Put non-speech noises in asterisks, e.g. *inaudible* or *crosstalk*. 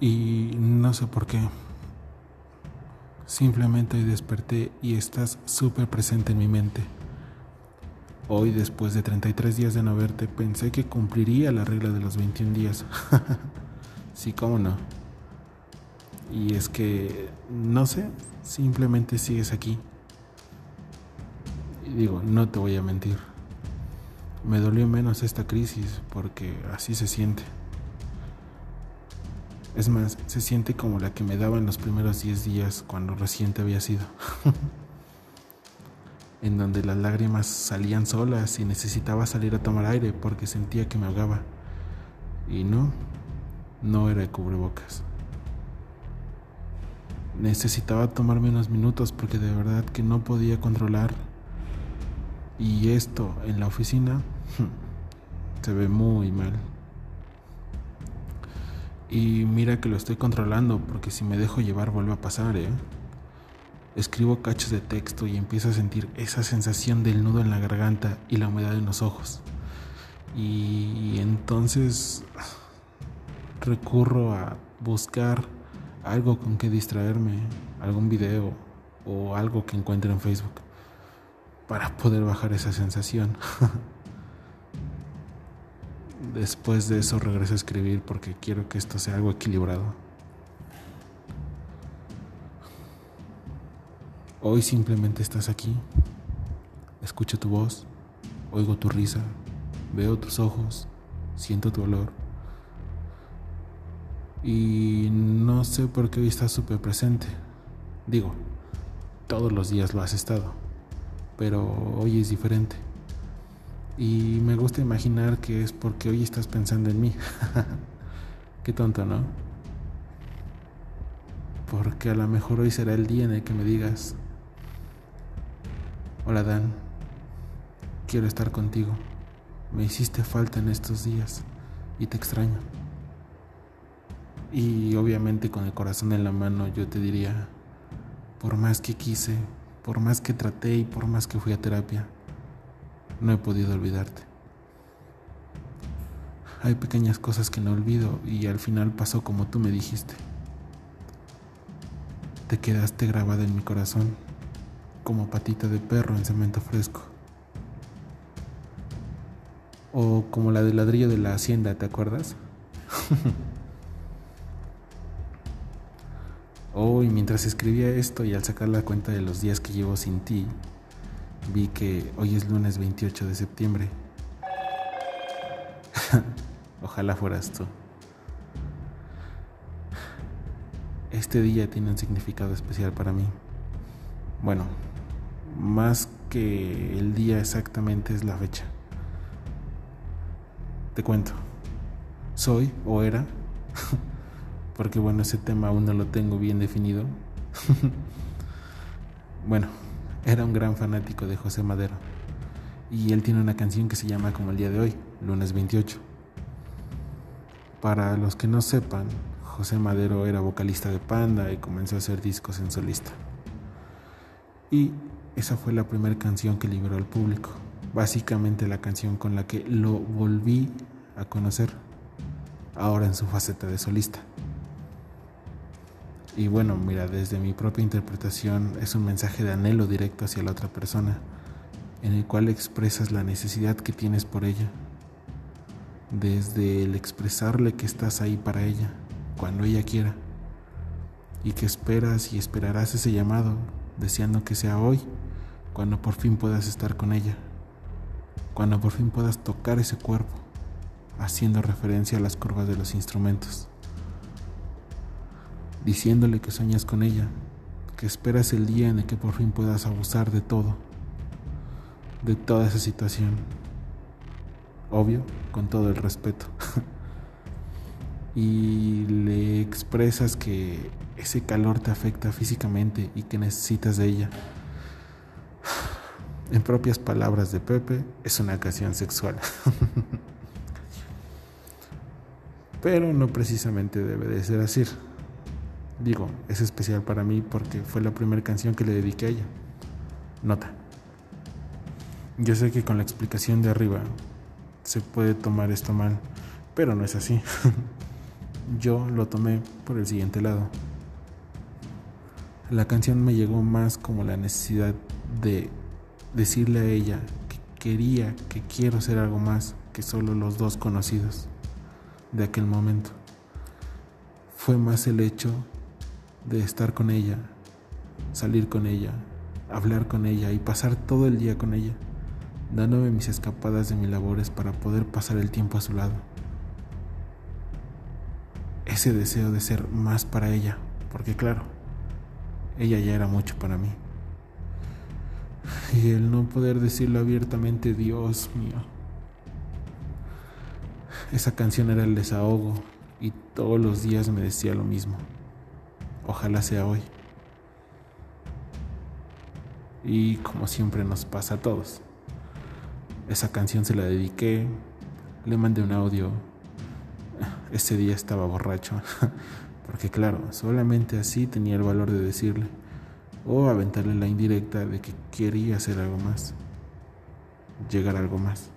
Y no sé por qué. Simplemente desperté y estás súper presente en mi mente. Hoy, después de 33 días de no verte, pensé que cumpliría la regla de los 21 días. *laughs* sí, cómo no. Y es que, no sé, simplemente sigues aquí. Y digo, no te voy a mentir. Me dolió menos esta crisis porque así se siente. Es más, se siente como la que me daba en los primeros 10 días cuando reciente había sido. *laughs* en donde las lágrimas salían solas y necesitaba salir a tomar aire porque sentía que me ahogaba. Y no, no era de cubrebocas. Necesitaba tomarme unos minutos porque de verdad que no podía controlar. Y esto en la oficina *laughs* se ve muy mal. Y mira que lo estoy controlando porque si me dejo llevar vuelve a pasar, ¿eh? Escribo cachos de texto y empiezo a sentir esa sensación del nudo en la garganta y la humedad en los ojos. Y entonces recurro a buscar algo con que distraerme, algún video o algo que encuentre en Facebook para poder bajar esa sensación. *laughs* Después de eso regreso a escribir porque quiero que esto sea algo equilibrado. Hoy simplemente estás aquí. Escucho tu voz, oigo tu risa, veo tus ojos, siento tu olor. Y no sé por qué hoy estás súper presente. Digo, todos los días lo has estado, pero hoy es diferente. Y me gusta imaginar que es porque hoy estás pensando en mí. *laughs* Qué tonto, ¿no? Porque a lo mejor hoy será el día en el que me digas, hola Dan, quiero estar contigo. Me hiciste falta en estos días y te extraño. Y obviamente con el corazón en la mano yo te diría, por más que quise, por más que traté y por más que fui a terapia, no he podido olvidarte. Hay pequeñas cosas que no olvido y al final pasó como tú me dijiste. Te quedaste grabada en mi corazón como patita de perro en cemento fresco. O como la del ladrillo de la hacienda, ¿te acuerdas? *laughs* oh, y mientras escribía esto y al sacar la cuenta de los días que llevo sin ti, vi que hoy es lunes 28 de septiembre. *laughs* Ojalá fueras tú. Este día tiene un significado especial para mí. Bueno, más que el día exactamente es la fecha. Te cuento. Soy o era, *laughs* porque bueno, ese tema aún no lo tengo bien definido. *laughs* bueno, era un gran fanático de José Madero. Y él tiene una canción que se llama como el día de hoy, lunes 28. Para los que no sepan, José Madero era vocalista de Panda y comenzó a hacer discos en solista. Y esa fue la primera canción que liberó al público. Básicamente la canción con la que lo volví a conocer, ahora en su faceta de solista. Y bueno, mira, desde mi propia interpretación es un mensaje de anhelo directo hacia la otra persona, en el cual expresas la necesidad que tienes por ella. Desde el expresarle que estás ahí para ella, cuando ella quiera, y que esperas y esperarás ese llamado, deseando que sea hoy, cuando por fin puedas estar con ella, cuando por fin puedas tocar ese cuerpo, haciendo referencia a las curvas de los instrumentos diciéndole que sueñas con ella, que esperas el día en el que por fin puedas abusar de todo, de toda esa situación. Obvio, con todo el respeto. *laughs* y le expresas que ese calor te afecta físicamente y que necesitas de ella. *sighs* En propias palabras de Pepe, es una ocasión sexual. *laughs* Pero no precisamente debe de ser así. Digo, es especial para mí porque fue la primera canción que le dediqué a ella. Nota. Yo sé que con la explicación de arriba se puede tomar esto mal, pero no es así. *laughs* yo lo tomé por el siguiente lado. La canción me llegó más como la necesidad de decirle a ella que quería, que quiero ser algo más que solo los dos conocidos de aquel momento. Fue más el hecho de estar con ella, salir con ella, hablar con ella y pasar todo el día con ella, dándome mis escapadas de mis labores para poder pasar el tiempo a su lado. Ese deseo de ser más para ella, porque claro, ella ya era mucho para mí. Y el no poder decirlo abiertamente, Dios mío. Esa canción era el desahogo y todos los días me decía lo mismo. Ojalá sea hoy. Y como siempre nos pasa a todos. Esa canción se la dediqué, le mandé un audio. Ese día estaba borracho, *laughs* porque claro, solamente así tenía el valor de decirle o aventarle la indirecta de que quería hacer algo más, llegar a algo más.